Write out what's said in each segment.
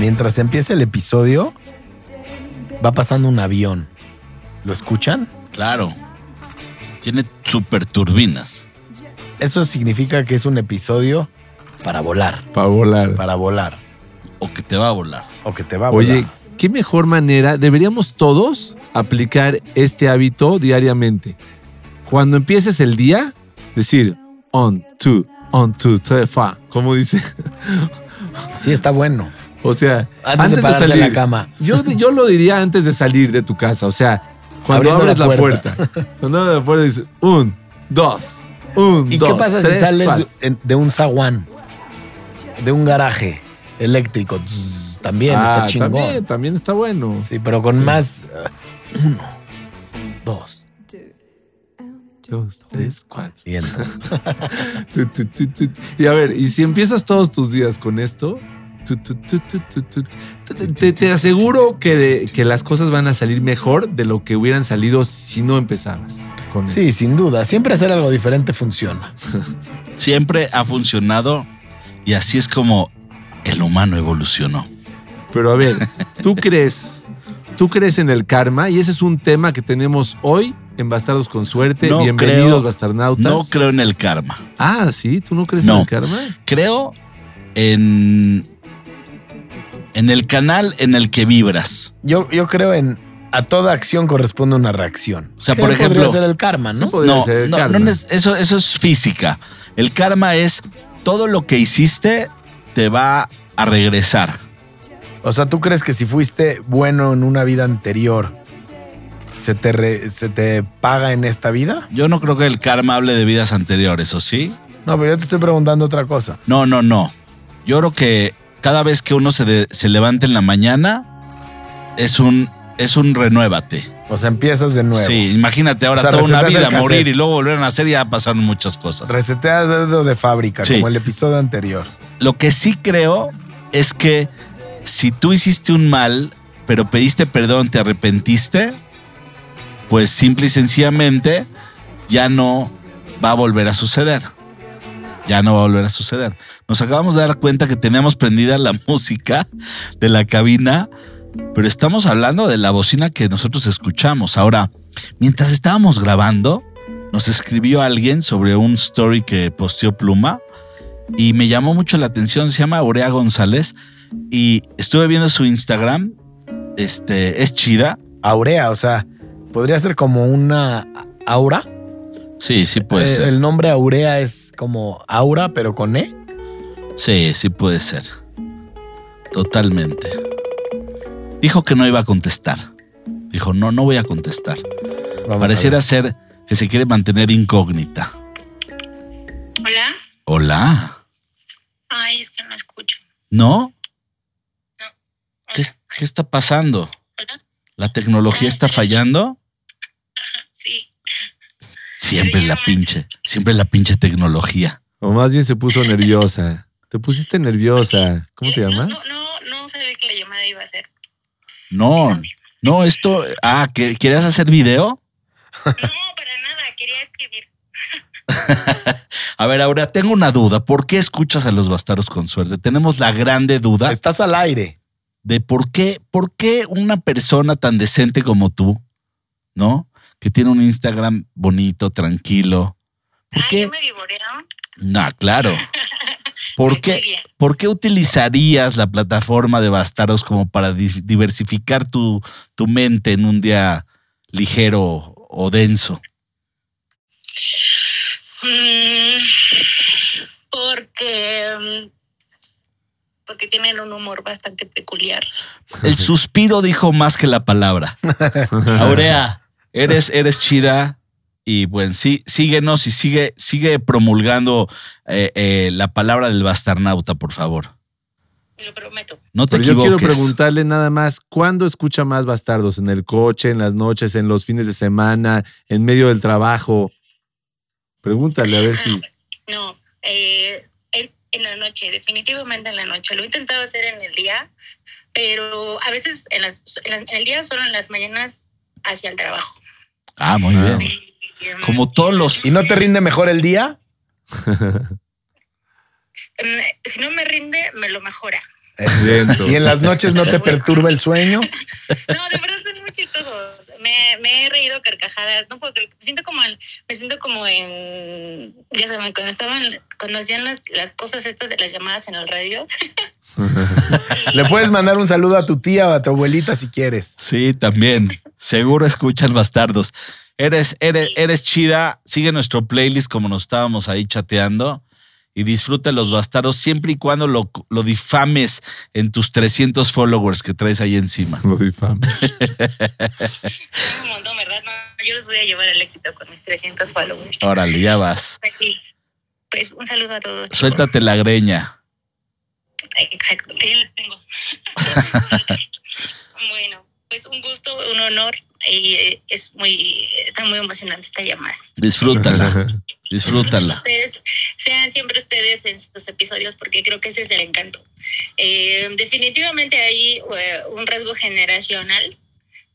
Mientras empieza el episodio, va pasando un avión. ¿Lo escuchan? Claro. Tiene super turbinas. Eso significa que es un episodio para volar. Para volar. Para volar. O que te va a volar. O que te va a volar. Oye, qué mejor manera. Deberíamos todos aplicar este hábito diariamente. Cuando empieces el día, decir on, two, on, two, three, fa. Como dice. Sí, está bueno. O sea, Antes de pararte de la cama. Yo, yo lo diría antes de salir de tu casa. O sea, cuando Abriendo abres la la puerta. puerta. Cuando abres la puerta dices un, dos, un, ¿Y dos, qué pasa tres, si sales cuatro. de un zaguán? De un garaje eléctrico. También Ah, está chingón. También, también está bueno. Sí, pero con más. uh, uno, dos. Dos, tres, cuatro. Bien. Tu, tu, tu, tu, tu. Y a ver, y si empiezas todos tus días con esto, tu, tu, tu, tu, tu, tu, te, te- te aseguro que, que las cosas van a salir mejor de lo que hubieran salido si no empezabas con esto. Sí, sin duda. Siempre hacer algo diferente funciona. Siempre ha funcionado y así es como el humano evolucionó. Pero a ver, ¿tú crees, tú crees en el karma? Y ese es un tema que tenemos hoy en Bastardos con Suerte. No Bienvenidos, creo- Bastarnautas. No creo en el karma. Ah, sí, ¿tú no crees No. en el karma? Creo en, en el canal en el que vibras. Yo, yo creo en. A toda acción corresponde una reacción. O sea, Creo por podría ejemplo- ser el karma, ¿no? Sí, No, ser el no, karma. no eso, eso es física. El karma es todo lo que hiciste te va a regresar. O sea, ¿tú crees que si fuiste bueno en una vida anterior, se te, re- se te paga en esta vida? Yo no creo que el karma hable de vidas anteriores, ¿o sí? No, pero yo te estoy preguntando otra cosa. No, no, no. Yo creo que cada vez que uno se, de- se levanta en la mañana es un, es un renuévate. O sea, empiezas de nuevo. Sí, imagínate ahora O sea, toda una vida morir y luego volver a nacer y ya pasaron muchas cosas. Reseteas dedo de fábrica, Sí. como el episodio anterior. Lo que sí creo es que si tú hiciste un mal, pero pediste perdón, te arrepentiste, pues simple y sencillamente ya no va a volver a suceder. Ya no va a volver a suceder. Nos acabamos de dar cuenta que teníamos prendida la música de la cabina, pero estamos hablando de la bocina que nosotros escuchamos. Ahora, mientras estábamos grabando, nos escribió alguien sobre un story que posteó Pluma y me llamó mucho la atención. Se llama Aurea González y estuve viendo su Instagram. Este es chida. Aurea, o sea, podría ser como una aura. Sí, sí puede Eh, ser. El nombre Aurea es como aura, pero con E. Sí, sí puede ser. Totalmente. Dijo que no iba a contestar. Dijo, no, no voy a contestar. Vamos Pareciera ser que se quiere mantener incógnita. Hola. Hola. Ay, es que no escucho. ¿No? Hola. ¿Qué, qué está pasando? Hola. ¿La tecnología está fallando? Siempre la pinche, siempre la pinche tecnología. O más bien se puso nerviosa. Te pusiste nerviosa. ¿Cómo te Eh, no, llamas? No, no, no sabía que la llamada iba a ser. No, no, esto. Ah, ¿que- ¿querías hacer video? No, para nada, quería escribir. A ver, ahora tengo una duda. ¿Por qué escuchas a los bastardos con suerte? Tenemos la grande duda Estás al aire. de por qué, por qué una persona tan decente como tú, ¿no? Que tiene un Instagram bonito, tranquilo. ¿Por Ah, qué? ¿yo me vivorearon? No, claro. ¿Por qué. ¿Por qué utilizarías la plataforma de bastardos como para di- diversificar tu, tu mente en un día ligero o denso? Mm, porque. mm, Porque tienen un humor bastante peculiar. El suspiro dijo más que la palabra. Aurea, eres, eres chida. Y bueno, sí, síguenos y sigue, sigue promulgando eh, eh, la palabra del bastarnauta, por favor. lo prometo. No te Pero yo quiero preguntarle nada más, ¿cuándo escucha más bastardos? ¿En el coche, en las noches, en los fines de semana, en medio del trabajo? Pregúntale a ver si... No, eh, en, en la noche, definitivamente en la noche. Lo he intentado hacer en el día, pero a veces en, las- en las- en el día solo en las mañanas hacia el trabajo. Ah, muy Ah. bien. Como todos los. ¿Y no te rinde mejor el día? Si no me rinde, me lo mejora. ¿Y en las noches no te perturba el sueño? No, de verdad son muy chistosos. Me, me he reído a carcajadas. No puedo creer. Me siento como en, me siento como en, ya saben, cuando estaban, cuando hacían las, las cosas estas de las llamadas en el radio. Le puedes mandar un saludo a tu tía o a tu abuelita si quieres. Sí, también. Seguro escuchan bastardos. Eres, eres, eres chida. Sigue nuestro playlist como nos estábamos ahí chateando. Y disfruta los bastardos siempre y cuando lo, lo difames en tus 300 followers que traes ahí encima. Lo difames. Son un montón, ¿verdad? No, yo los voy a llevar al éxito con mis 300 followers. Órale, ya vas. Pues sí. Pues un saludo a todos. chicos. Suéltate la greña. Exacto, tengo. bueno, pues un gusto, un honor y eh, es muy, está muy emocionante esta llamada. Disfrútala. Disfrútala. Ustedes, sean siempre ustedes en sus episodios porque creo que ese es el encanto. Eh, definitivamente hay eh, un rasgo generacional,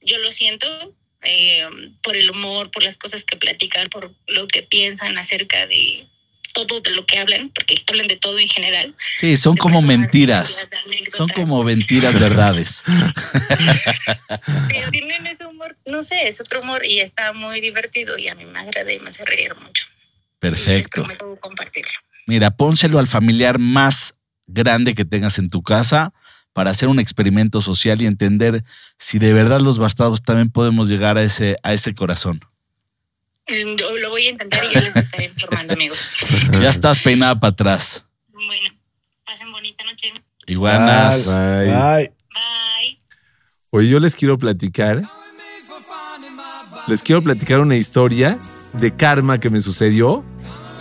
yo lo siento, eh, por el humor, por las cosas que platican, por lo que piensan acerca de todo de lo que hablan, porque hablan de todo en general. Sí, son de como mentiras. Son como mentiras verdades. Pero tienen ese humor, no sé, es otro humor y está muy divertido y a mí me agrada y me hace reír mucho. Y les Perfecto. prometo compartirlo. Mira, pónselo al familiar más grande que tengas en tu casa para hacer un experimento social y entender si de verdad los bastardos también podemos llegar a ese, a ese corazón. Mm, Yo lo voy a intentar y yo les estaré informando, amigos. Ya estás peinada para atrás. Bueno, pasen bonita noche. Iguanas. Bye. Ay, Bye. Oye, yo les quiero platicar. Les quiero platicar una historia de karma que me sucedió.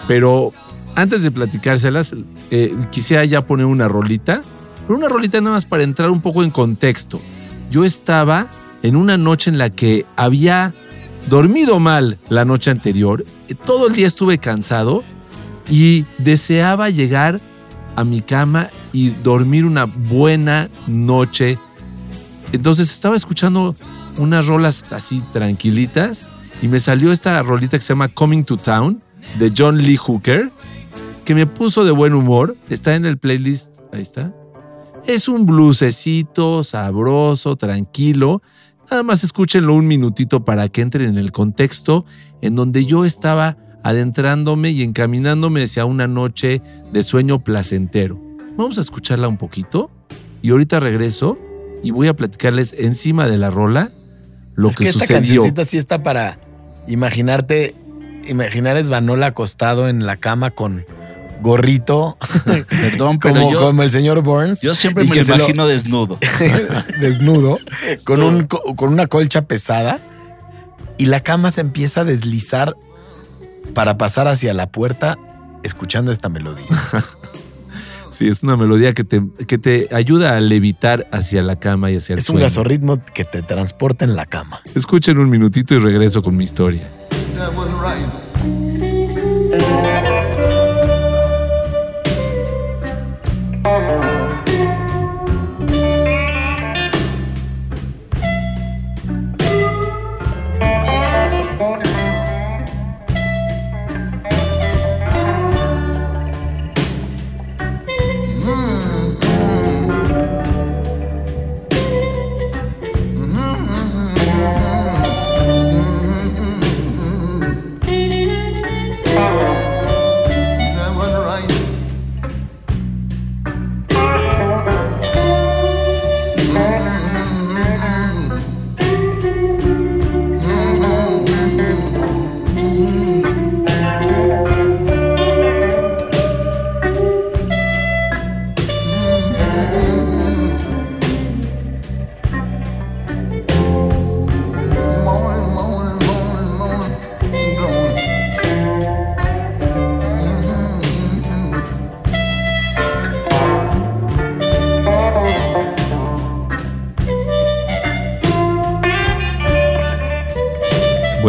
Pero antes de platicárselas, eh, quisiera ya poner una rolita. Pero una rolita nada más para entrar un poco en contexto. Yo estaba en una noche en la que había dormido mal la noche anterior. eh, Todo el día estuve cansado y deseaba llegar a mi cama y dormir una buena noche entonces estaba escuchando unas rolas así tranquilitas y me salió esta rolita que se llama Coming to Town de John Lee Hooker que me puso de buen humor. Está en el playlist, ahí está. Es un blusecito sabroso, tranquilo. Nada más escúchenlo un minutito para que entren en el contexto en donde yo estaba adentrándome y encaminándome hacia una noche de sueño placentero. Vamos a escucharla un poquito y ahorita regreso y voy a platicarles encima de la rola lo es que, que esta sucedió. cancioncita sí está para imaginarte, imaginar a Esvanola acostado en la cama con gorrito, Perdón, pero como, yo, como el señor Burns. yo siempre me lo imagino desnudo. desnudo, con, un, co- con una colcha pesada, y la cama se empieza a deslizar para pasar hacia la puerta escuchando esta melodía. Sí, es una melodía que te, que te ayuda a levitar hacia la cama y hacia el Es un sueño. gasorritmo que te transporta en la cama. Escuchen un minutito y regreso con mi historia.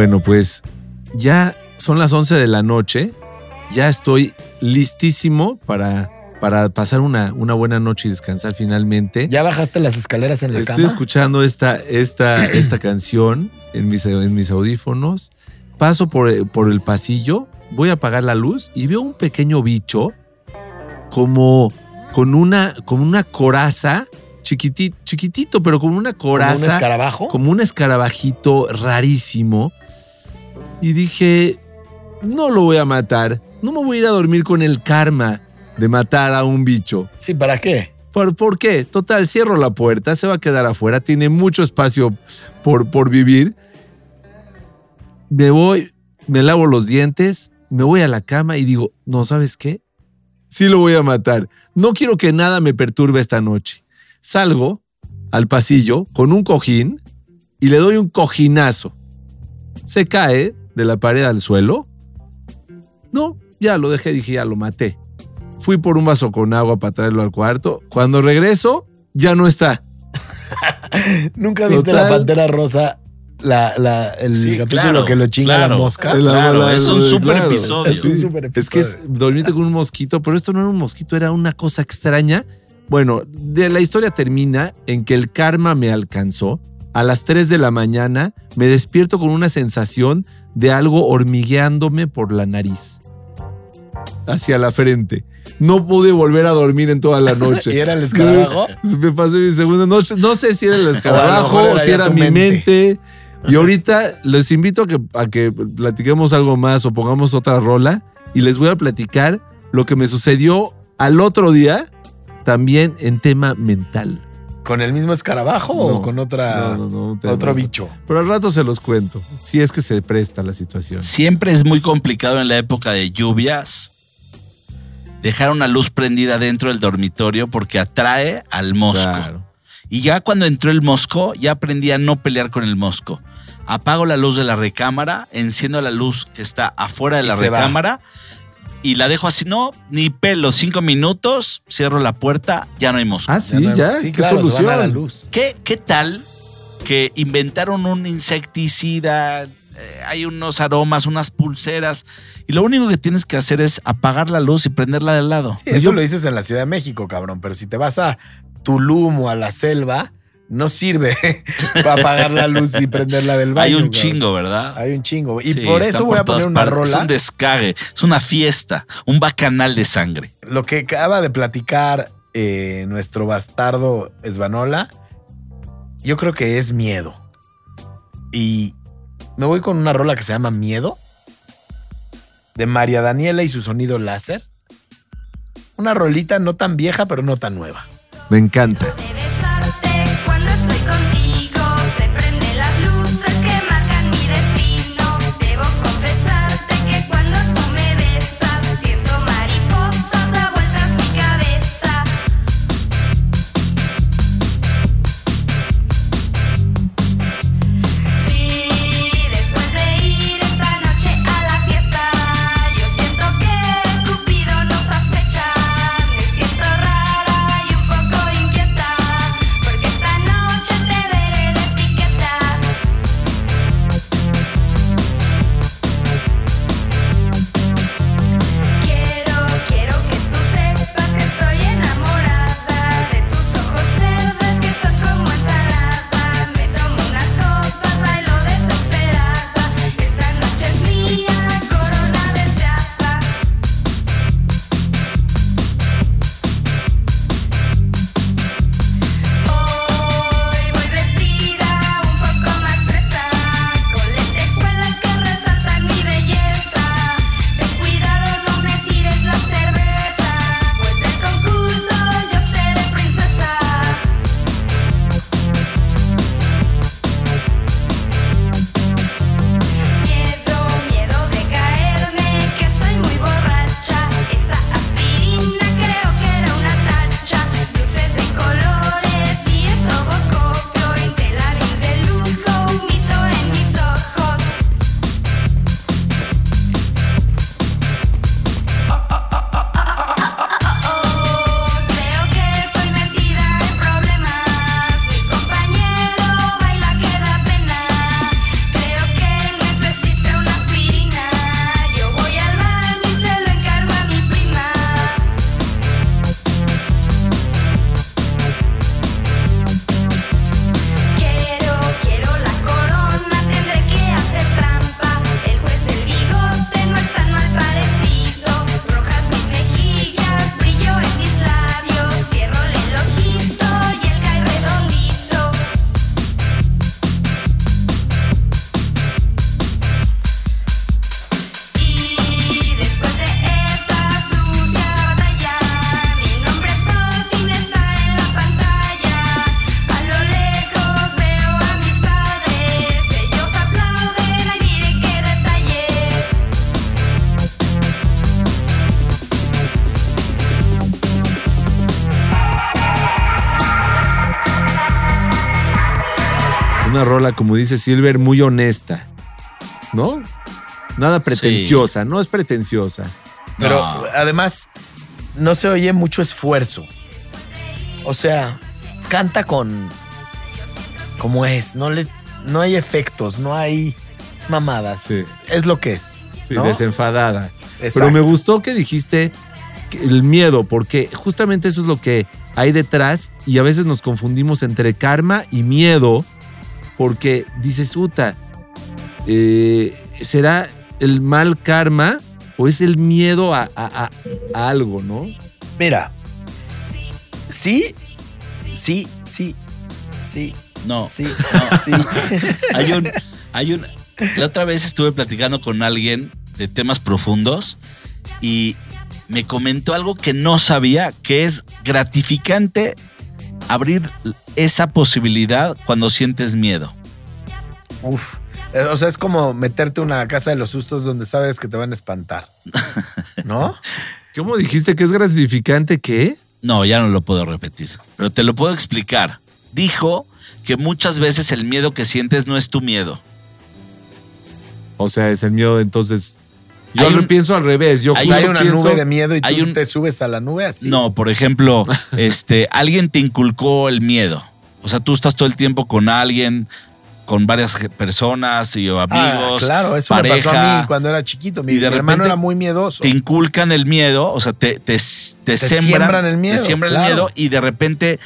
Bueno, pues ya son las 11 de la noche. Ya estoy listísimo para, para pasar una, una buena noche y descansar finalmente. ¿Ya bajaste las escaleras en la Estoy cama? escuchando esta, esta, esta canción en mis, en mis audífonos. Paso por, por el pasillo, voy a apagar la luz y veo un pequeño bicho como con una, con una coraza, chiquitito, chiquitito, pero con una ¿Como un coraza escarabajo? como un escarabajito rarísimo. Y dije, no lo voy a matar. No me voy a ir a dormir con el karma de matar a un bicho. Sí, ¿para qué? ¿Por, por qué? Total, cierro la puerta, se va a quedar afuera, tiene mucho espacio por, por vivir. Me voy, me lavo los dientes, me voy a la cama y digo, no, ¿sabes qué? Sí lo voy a matar. No quiero que nada me perturbe esta noche. Salgo al pasillo con un cojín y le doy un cojinazo. Se cae de la pared al suelo. No, ya lo dejé, dije, ya lo maté. Fui por un vaso con agua para traerlo al cuarto. Cuando regreso, ya no está. ¿Nunca viste Total. la pantera rosa? La, la- el Sí, capítulo claro, que lo chinga claro. la mosca. Claro, la- es un super claro. episodio. Es un super Es que es dormirte con un mosquito, pero esto no era un mosquito, era una cosa extraña. Bueno, de la historia termina en que el karma me alcanzó. A las 3 de la mañana me despierto con una sensación de algo hormigueándome por la nariz. Hacia la frente. No pude volver a dormir en toda la ¿Y noche. era el escarabajo? Me pasé mi segunda noche. No sé si era el escarabajo o era si era mi mente. mente. Y ahorita les invito a que, a que platiquemos algo más o pongamos otra rola y les voy a platicar lo que me sucedió al otro día también en tema mental. ¿Con el mismo escarabajo No, o con otra, No, no, no, un tema- otro bicho? Pero al rato se los cuento, si es que se presta la situación. Siempre es muy complicado en la época de lluvias dejar una luz prendida dentro del dormitorio porque atrae al mosco. Claro. Y ya cuando entró el mosco, ya aprendí a no pelear con el mosco. Apago la luz de la recámara, enciendo la luz que está afuera de Y la se va. Y la dejo así, no, ni pelo, cinco minutos, cierro la puerta, ya no hay mosco. Ah, sí, no- ya. Sí, ¿Qué claro, solución? van a la luz. ¿Qué, qué tal que inventaron un insecticida? eh, hay unos aromas, unas pulseras, y lo único que tienes que hacer es apagar la luz y prenderla del lado. Sí, eso lo dices en la Ciudad de México, cabrón. Pero si te vas a Tulum o a la selva, no sirve para apagar la luz y prenderla del baño. hay un chingo, ¿verdad? Hay un chingo. Y Sí, por eso voy a poner una partes. Es rola. un descague, es una fiesta, un bacanal de sangre. Lo que acaba de platicar eh, nuestro bastardo Esbanola, yo creo que es miedo. Y me voy con una rola que se llama Miedo, de María Daniela y su sonido láser. Una rolita no tan vieja, pero no tan nueva. Me encanta. Rola, como dice Silver, muy honesta. ¿No? Nada pretenciosa, no es pretenciosa. Pero No. además, no se oye mucho esfuerzo. O sea, canta con. como es. No, le, no hay efectos, no hay mamadas. Sí. Es lo que es. Sí, ¿no? desenfadada. Pero me gustó que dijiste el miedo, porque justamente eso es lo que hay detrás y a veces nos confundimos entre karma y miedo, porque dices, Uta, eh, ¿será el mal karma o es el miedo a, a- a- a algo, no? Mira. Sí, sí, sí, sí, No. sí, No. sí. Hay un, hay un. La otra vez estuve platicando con alguien de temas profundos y me comentó algo que no sabía, que es gratificante abrir esa posibilidad cuando sientes miedo. Uf. Eh, O sea, es como meterte una casa de los sustos donde sabes que te van a espantar. ¿No? ¿Cómo dijiste que es gratificante qué? No, ya no lo puedo repetir, pero te lo puedo explicar. Dijo que muchas veces el miedo que sientes no es tu miedo. O sea, es el miedo, entonces... Yo lo un- pienso al revés. Yo Hay una pienso- nube de miedo y tú hay un- te subes a la nube así. No, por ejemplo, este, alguien te inculcó el miedo. O sea, tú estás todo el tiempo con alguien, con varias personas y Ah, amigos, claro, eso me pasó a mí cuando era chiquito. Mi, y de mi hermano era muy miedoso. te inculcan el miedo, o sea, te, te, te, sembran, siembran el miedo, te siembran claro. el miedo y de repente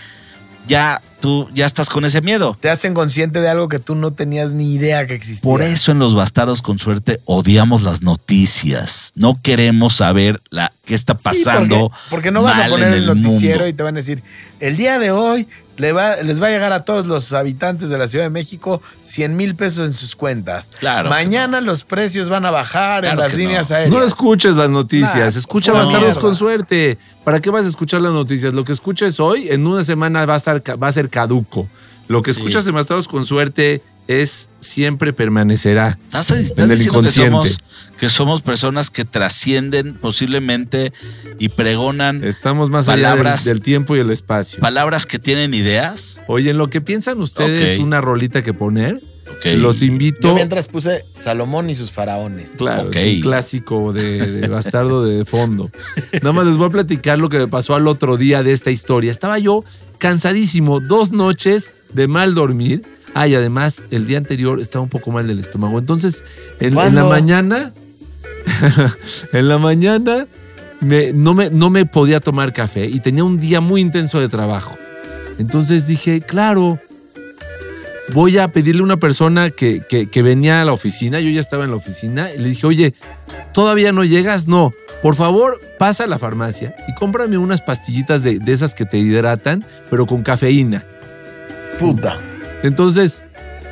ya tú ya estás con ese miedo. Te hacen consciente de algo que tú no tenías ni idea que existía. Por eso en los bastardos con suerte odiamos las noticias. No queremos saber la, qué está Sí, pasando. porque, porque no vas a mal poner en el el noticiero mundo. y te van a decir, el día de hoy le va, les va a llegar a todos los habitantes de la Ciudad de México 100 mil pesos en sus cuentas. Claro Mañana los precios van a bajar en las líneas no. aéreas. No escuches las noticias, Nah, escucha Bastardos con suerte. ¿Para qué vas a escuchar las noticias? Lo que escuches hoy, en una semana va a, estar, va a ser caduco. Lo que Sí. escuchas en Bastardos con suerte es siempre permanecerá. ¿Estás, estás En el diciendo que somos, que somos personas que trascienden posiblemente y pregonan Estamos más allá Palabras- del, del tiempo y el espacio. palabras que tienen ideas? Oye, en lo que piensan ustedes, una rolita que poner, Ok. los Yo invito. mientras puse Salomón y sus faraones. Claro, es un clásico de, de bastardo de fondo. Nada más les voy a platicar lo que me pasó al otro día de esta historia. Estaba yo cansadísimo, dos noches de mal dormir. Ah, y además el día anterior estaba un poco mal del estómago. Entonces, en, en la mañana, en la mañana me- no, me, no me podía tomar café y tenía un día muy intenso de trabajo. Entonces dije, claro, voy a pedirle a una persona que, que- que venía a la oficina, yo ya estaba en la oficina, y le dije, oye, ¿todavía no llegas? No, por favor, pasa a la farmacia y cómprame unas pastillitas de, de esas que te hidratan, pero con cafeína. Puta. Entonces,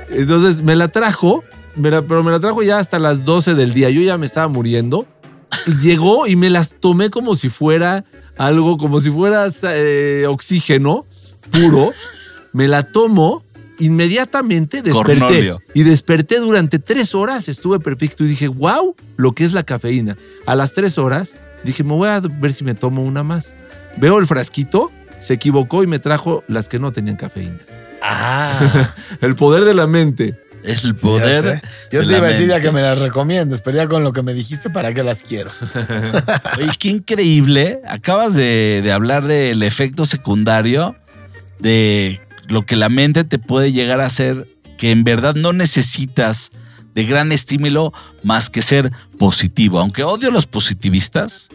entonces me la trajo, me la- pero me la trajo ya hasta las 12 del día, yo ya me estaba muriendo, llegó y me las tomé como si fuera algo, como si fuera eh, oxígeno puro, me la tomo. Inmediatamente desperté Cornolio. y desperté durante tres horas, estuve perfecto y dije, wow, lo que es la cafeína. A las tres horas dije, me voy a ver si me tomo una más. Veo el frasquito, se equivocó y me trajo las que no tenían cafeína. Ah. El poder de la mente. El poder. fíjate. Yo te iba a decir ya que me las recomiendes, pero ya con lo que me dijiste, ¿para qué las quiero? Oye, qué increíble. Acabas de, de hablar del efecto secundario de lo que la mente te puede llegar a hacer, que en verdad no necesitas de gran estímulo más que ser positivo. Aunque odio a los positivistas,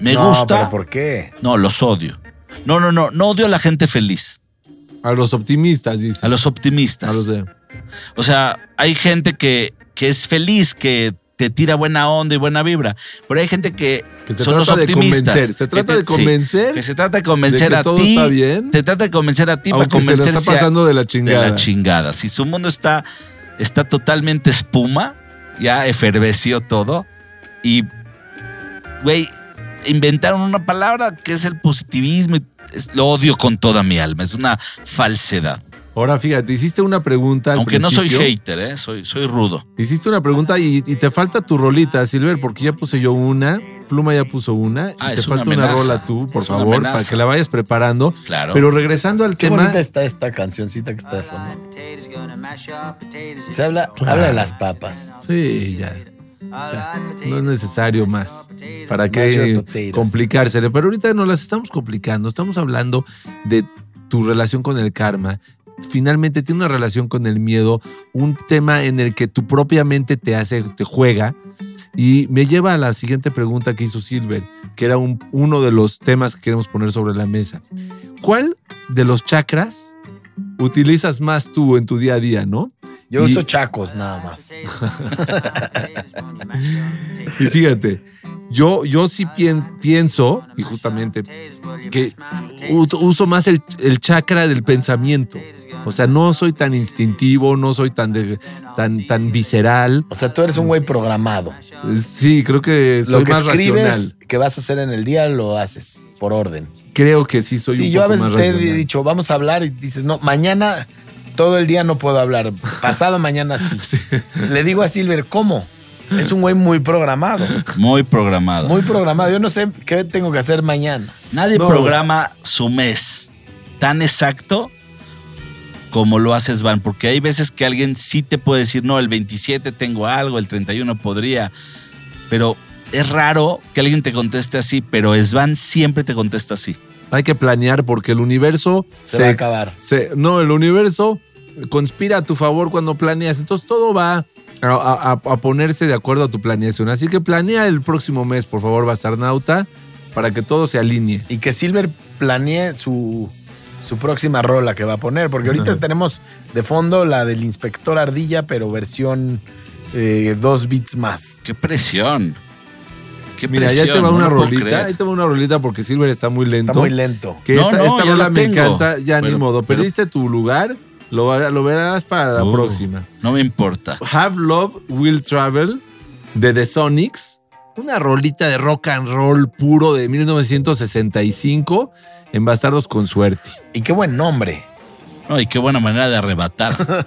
me no, gusta. ¿pero ¿por qué? No, los odio. No, no, no, no odio a la gente feliz, A los optimistas, dice. a los optimistas. A los de- O sea, hay gente que, que es feliz, que te tira buena onda y buena vibra, pero hay gente que, que se son los trata de optimistas. convencer. Se que trata te- de sí, convencer que se trata de convencer de que a todo ti. está bien. Te trata de convencer a ti para aunque se convencerse está a- pasando de la de chingada. la chingada. Si su mundo está, está totalmente espuma, ya eferveció todo. Y, güey, inventaron una palabra que es el positivismo. y es- lo odio con toda mi alma. Es una falsedad. Ahora fíjate, hiciste una pregunta. al Aunque no soy hater, ¿eh? soy, soy rudo. Hiciste una pregunta y, y te falta tu rolita, Silver, porque ya puse yo una. Pluma ya puso una. Ah, y te es una falta una, amenaza. rola tú, por Es una favor, para que la vayas preparando. Claro. Pero regresando al Qué tema. bonita está esta cancioncita que está de fondo. Se habla, habla de las papas. Sí, ya. No es necesario más. ¿Para qué complicársele? Pero ahorita nos las estamos complicando. Estamos hablando de tu relación con el karma. Finalmente tiene una relación con el miedo, un tema en el que tu propia mente te hace, te juega. Y me lleva a la siguiente pregunta que hizo Silver, que era un- uno de los temas que queremos poner sobre la mesa. ¿Cuál de los chakras utilizas más tú en tu día a día, no? Yo Y- uso chacos nada más. Y fíjate, yo, yo sí pien- pienso, y justamente, que uso más el, el chakra del pensamiento. O sea, no soy tan instintivo, no soy tan, de- tan, tan visceral. O sea, tú eres un güey programado. Sí, creo que soy Lo que más escribes racional. que vas a hacer en el día lo haces por orden. Creo que sí soy sí, un yo a poco veces más te he dicho, vamos a hablar y dices, no, mañana todo el día no puedo hablar. Pasado mañana sí. Sí. Le digo a Silver, ¿cómo? Es un güey muy programado. Muy programado. Muy programado. Yo no sé qué tengo que hacer mañana. Nadie No. programa su mes tan exacto como lo haces Van, porque hay veces que alguien sí te puede decir, no, el 27 tengo algo, el 31 podría, pero es raro que alguien te conteste así, pero Svan siempre te contesta así. Hay que planear porque el universo Se, va a acabar. se- no, el universo conspira a tu favor cuando planeas. Entonces todo va a, a- a ponerse de acuerdo a tu planeación. Así que planea el próximo mes, por favor, Bastarnauta, para que todo se alinee. Y que Silver planee su, su próxima rola que va a poner. Porque ahorita Ajá. tenemos de fondo la del Inspector Ardilla, pero versión eh, dos bits más. ¡Qué presión! ¡Qué Mira, presión! ya te va no una rolita. creer. Ahí te va una rolita porque Silver está muy lento. Está muy lento. Que No, esta, no, esta ya rola la me encanta, ya ni Pero- modo. pero- Perdiste tu lugar, lo, lo verás para la Uh, próxima. No me importa. Have Love Will Travel de The Sonics. Una rolita de rock and roll puro de 1965 en Bastardos con Suerte. Y qué buen nombre. No, y qué buena manera de arrebatar.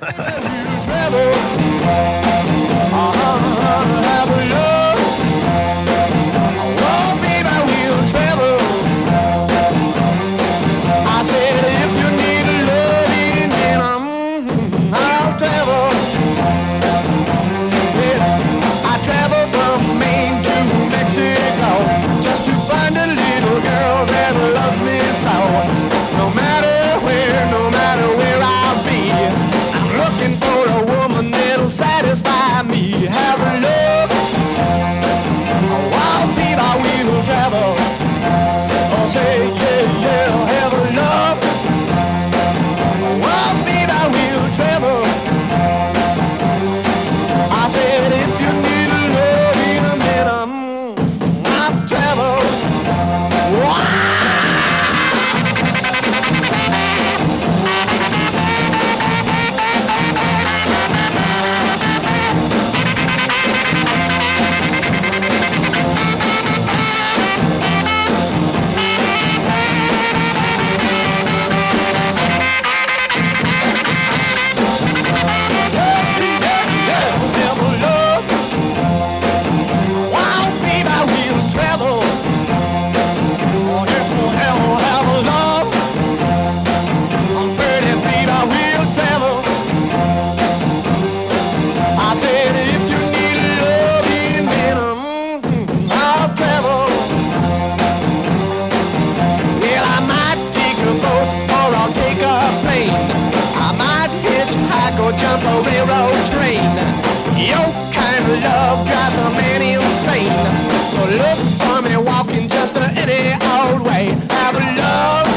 for me walking just any old way. Have a love.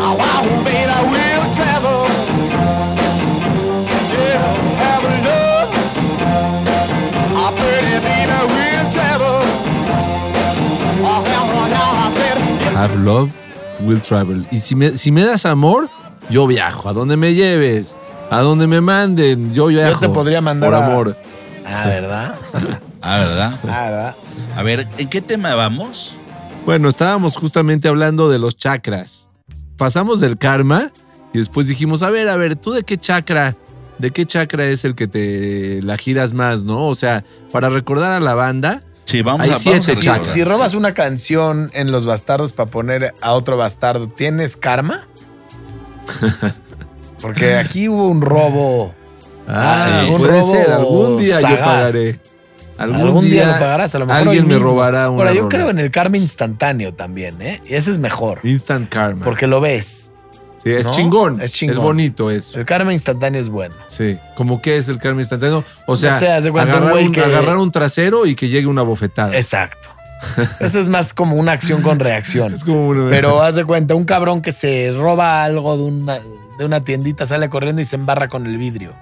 Oh, wow, baby, I will travel. Yeah, have a love. Oh, pretty baby, I will travel. Oh, hell, no, I said, yeah. Have Love Will Travel. Y si me, si me das amor, yo viajo. A donde me lleves, a donde me manden, yo viajo. te podría mandar Por a- amor. Ah, ¿verdad? Ah, ¿verdad? Ah, ¿verdad? A ver, ¿en qué tema vamos? Bueno, estábamos justamente hablando de los chakras. Pasamos del karma y después dijimos, a ver, a ver, ¿tú de qué chakra? ¿De qué chakra es el que te la giras más, no? O sea, para recordar a la banda, Sí, vamos Hay a siete vamos a Si, chakras. recordar, si robas sí. una canción en Los Bastardos para poner a otro bastardo, ¿tienes karma? Porque aquí hubo un robo. Ah, Sí. Un puede robo ser. Algún día yo pagaré. Algún, día, lo pagarás, a lo mejor alguien hoy me robará una Ahora, yo rola. creo en el karma instantáneo también, ¿eh? Y ese es mejor. Instant karma. Porque lo ves. sí, es ¿no? chingón. Es chingón. Es bonito eso. El karma instantáneo es bueno. Sí. ¿Cómo qué es el karma instantáneo? O sea, O sea, haz de cuenta un agarrar, un, que- agarrar un trasero y que llegue una bofetada. Exacto. Eso es más como una acción con reacción. Es como una- Pero haz de cuenta, un cabrón que se roba algo de una, de una tiendita, sale corriendo y se embarra con el vidrio.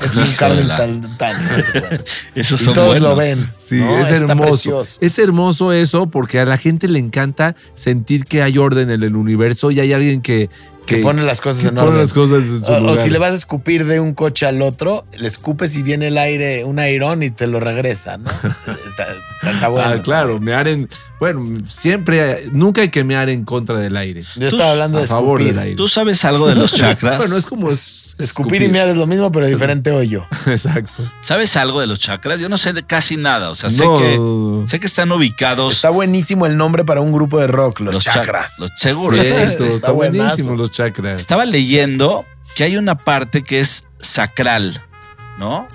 Es un la- instantáneo. Esos Y son todos buenos. lo ven. Sí, ¿no? es hermoso. Es hermoso eso porque a la gente le encanta sentir que hay orden en el universo y hay alguien que, Que pone las cosas que en pone orden. las cosas en su O, si le vas a escupir de un coche al otro, le escupes y viene el aire, un airón y te lo regresa, ¿no? Está, está bueno. ah, claro, mear en. Bueno, siempre, nunca hay que mear en contra del aire. Yo Tú- estaba hablando A de favor escupir. del aire. ¿Tú sabes algo de los chakras? Bueno, es como es- Escupir y mear es lo mismo, pero diferente hoyo. Exacto. ¿Sabes algo de los chakras? Yo no sé casi nada. O sea, sé No. que sé que están ubicados Está buenísimo el nombre para un grupo de rock, los, cha- chakras. los- seguro Sí, existe. esto, Está buenísimo los chakras. Estaba leyendo que hay una parte que es sacral, ¿no?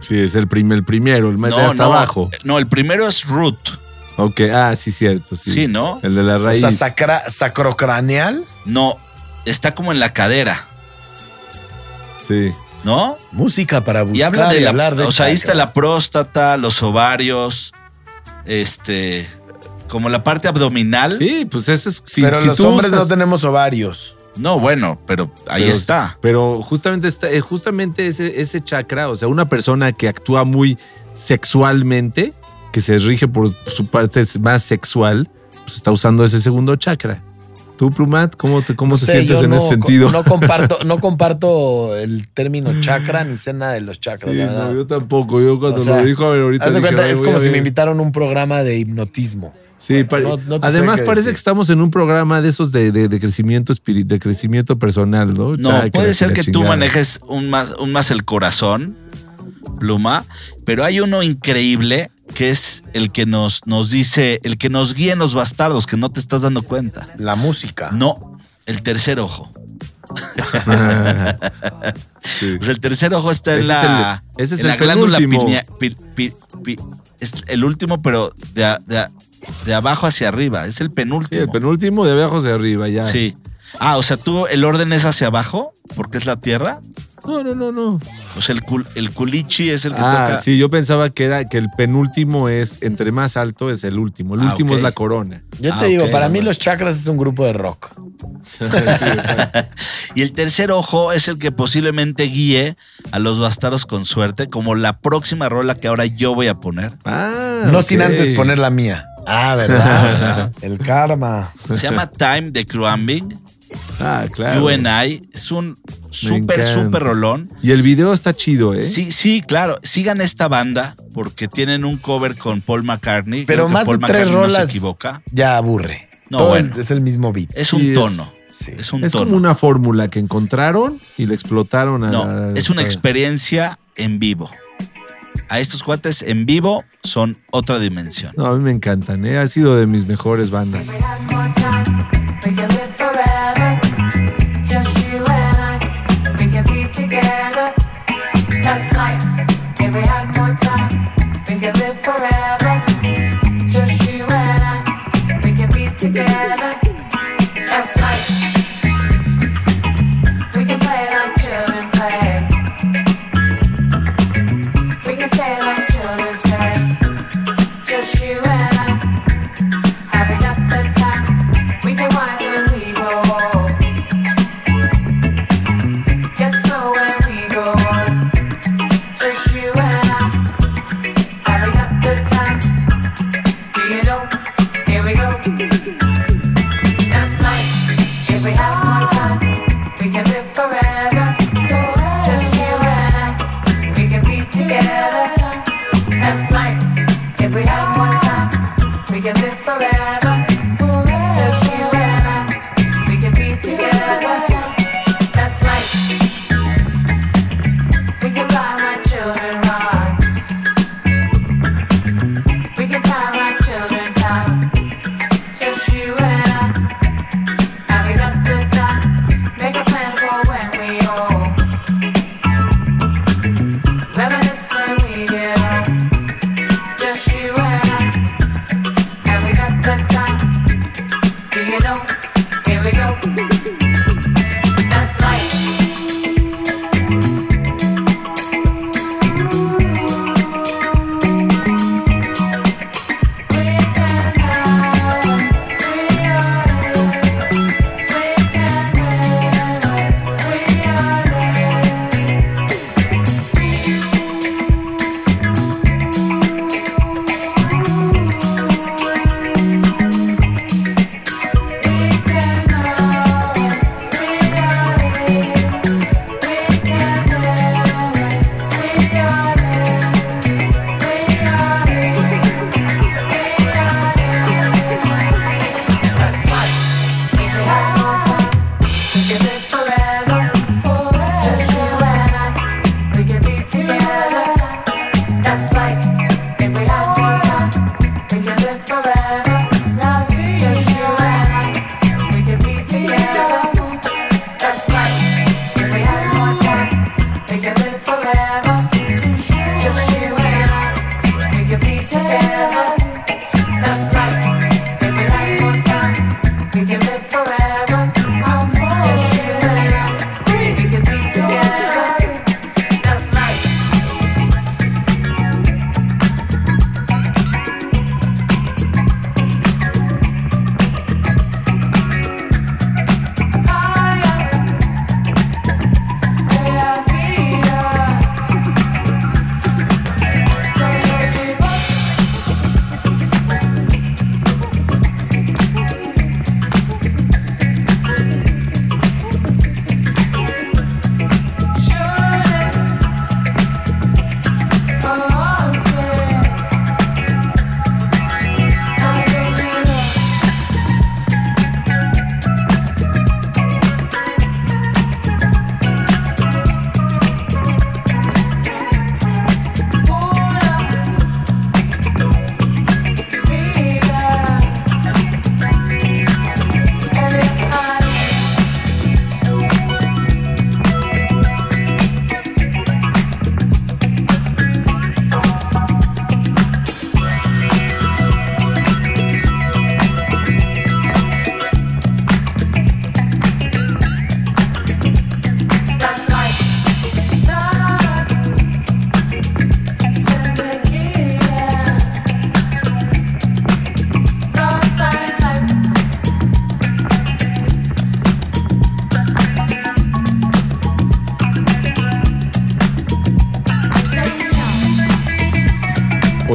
Sí, es el, prim- el primero, el más de No, hasta no. abajo. No, el primero es root. Ok, ah, sí, cierto. Sí, Sí, ¿no? El de la O raíz. sea, sacra- sacrocraneal, No, está como en la cadera, Sí. ¿no? música para buscar Y habla de la, hablar de o sea, ahí está la próstata, los ovarios, este, como la parte abdominal. Sí, pues ese es. Si, Pero si los tú hombres usas- no tenemos ovarios. No, bueno, pero ahí pero- está. Pero justamente, está, eh, justamente ese, ese chakra, o sea, una persona que actúa muy sexualmente, que se rige por su parte más sexual, pues está usando ese segundo chakra. ¿Tú, Plumat, cómo te, cómo No te sé, sientes en no, ese sentido? No comparto, no comparto el término chakra ni sé nada de los chakras. Sí, la no, verdad. yo tampoco. Yo cuando O sea, lo dijo, a ver, ahorita. Haz de dije, cuenta, "Ay, es como si me ver". invitaron a un programa de hipnotismo. Sí, pare- No- no te sé además parece decir. que estamos en un programa de esos de, de- de crecimiento espiri- de crecimiento personal, ¿no? No, puede ser la que tú manejes un más, un más el corazón, pluma, pero hay uno increíble que es el que nos, nos dice, el que nos guía en los bastardos, que no te estás dando cuenta. La música. No, el tercer ojo. Sí. Pues el tercer ojo está en Ese es la, el- ese es en el la glándula penúltimo. pineal. pi- pi- pi- es el último, pero de, de a- de abajo hacia arriba. Es el Sí, penúltimo. el penúltimo de abajo hacia arriba, ya. Sí. Ah, o sea, tú el orden es hacia abajo, porque es la tierra. No, no, no, no. O sea, el, cul- el culichi es el que Ah, toca. sí, yo pensaba que era que el penúltimo es, entre más alto es el último. El Ah, último es la corona. Yo te Ah, digo, para mí los chakras es un grupo de rock. Y el tercer ojo es el que posiblemente guíe a los bastardos con suerte, como la próxima rola que ahora yo voy a poner. Ah, no sin antes poner la mía. Ah, ¿verdad? El karma. Se llama Time de Cruambing. Ah, claro. You and I. Es un súper, súper rolón. Y el video está chido, ¿eh? Sí, sí, claro. Sigan esta banda porque tienen un cover con Paul McCartney. Pero Creo más Paul de tres McCartney No rolas. se equivoca. Ya aburre. No, Todo bueno. es el mismo beat. Es Sí, un es- tono. Sí. Es un Es tono. como una fórmula que encontraron y la explotaron a No, la- es una experiencia en vivo. A estos cuates en vivo son otra dimensión. No, a mí me encantan, ¿eh? Ha sido de mis mejores bandas. we had more time, we could live forever. Just you and I, we could be together. That's life.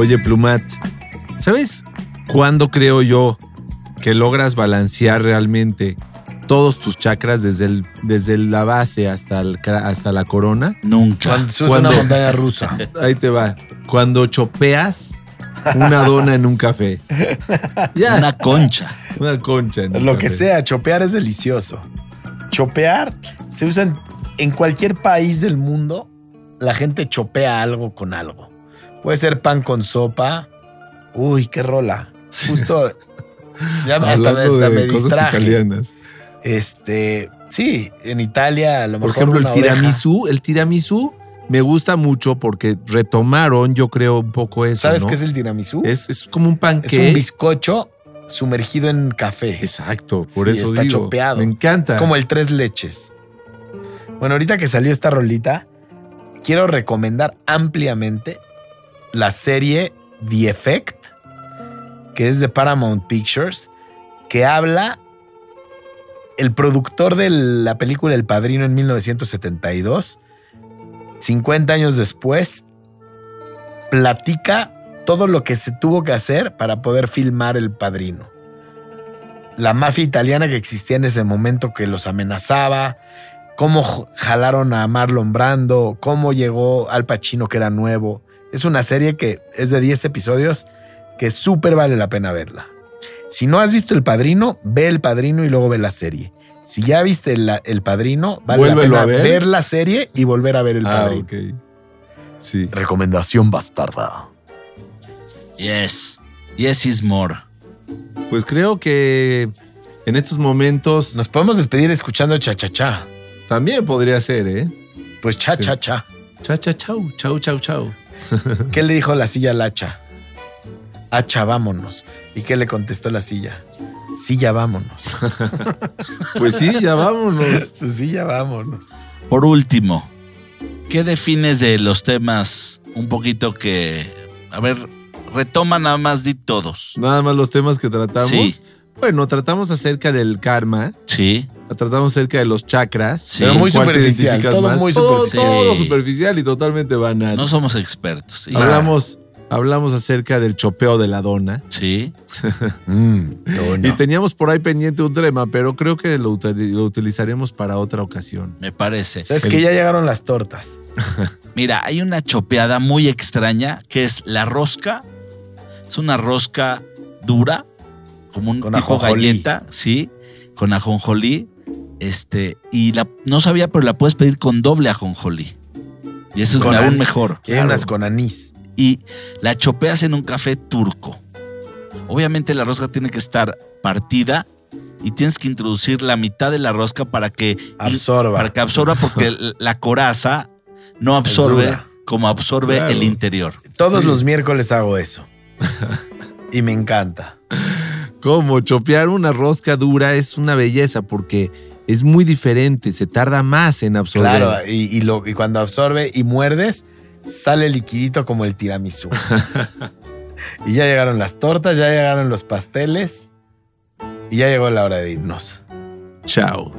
Oye, Plumat, ¿sabes cuándo creo yo que logras balancear realmente todos tus chakras desde, el, desde la base hasta, el hasta la corona? Nunca. Cuando ¿Cuándo? una montaña rusa. Ahí te va. Cuando chopeas una dona en un café. Ya. Una concha. Una concha. en un Lo que sea, chopear es delicioso. Chopear se usa en, en cualquier país del mundo. La gente chopea algo con algo. Puede ser pan con sopa. Uy, qué rola. Justo. Ya me- hasta, hasta me de cosas distraje. italianas. Este, sí, en Italia a lo Por mejor ejemplo, el oreja. tiramisú, el tiramisú me gusta mucho porque retomaron, yo creo, un poco eso. ¿Sabes ¿no? qué es el tiramisú? Es, es como un Es panque. un bizcocho sumergido en café. Exacto, por Sí, eso está digo. chopeado. Me encanta. Es como el tres leches. Bueno, ahorita que salió esta rolita, quiero recomendar ampliamente la serie The Effect, que es de Paramount Pictures, que habla el productor de la película El Padrino en 1972, 50 años después, platica todo lo que se tuvo que hacer para poder filmar El Padrino la mafia italiana que existía en ese momento que los amenazaba, cómo jalaron a Marlon Brando, cómo llegó Al Pacino que era nuevo. Es una serie que es de 10 episodios que súper vale la pena verla. Si no has visto El Padrino, ve El Padrino y luego ve la serie. Si ya viste la- El Padrino, vale Vuélvelo la pena ver. la serie y volver a ver El Ah, Padrino. ok. Sí. Recomendación bastarda. Yes. Yes is more. Pues creo que en estos momentos Nos podemos despedir escuchando cha cha cha. también podría ser, ¿eh? Pues cha Sí. cha cha. ¿Qué le dijo la silla al hacha? Hacha, vámonos. ¿Y qué le contestó la silla? Sí, ya vámonos. Pues sí, ya vámonos. Pues sí, ya vámonos. Por último, ¿qué defines de los temas un poquito que, a ver, retoma nada más di todos? Nada más los temas que tratamos. Sí. Bueno, tratamos acerca del karma, Sí, tratamos acerca de los chakras. Sí. Pero muy ¿Cuál te superficial. Todo más? muy superficial. Todo, Sí. superficial y totalmente banal. no somos expertos. Sí, hablamos, hablamos acerca del chopeo de la dona. sí. Mm, Y teníamos por ahí pendiente un tema, pero creo que lo, util- lo utilizaremos para otra ocasión. me parece. ¿Sabes que ya llegaron las tortas? Mira, hay una chopeada muy extraña que es la rosca. Es una rosca dura, como un Con tipo ajonjolí. galleta, sí, con ajonjolí. Este, y la, no sabía, pero la puedes pedir con doble ajonjolí. Y eso es aún mejor. Que hay unas con anís. Y la chopeas en un café turco. Obviamente la rosca tiene que estar partida y tienes que introducir la mitad de la rosca para que Absorba. para que absorba porque la coraza no absorbe como absorbe Claro. el interior. Todos Sí. los miércoles hago eso. y me encanta. Como chopear una rosca dura es una belleza porque es muy diferente, se tarda más en absorber. Claro, y, y lo, y cuando absorbe y muerdes, sale liquidito como el tiramisú. y ya llegaron las tortas, ya llegaron los pasteles y ya llegó la hora de irnos. Chao.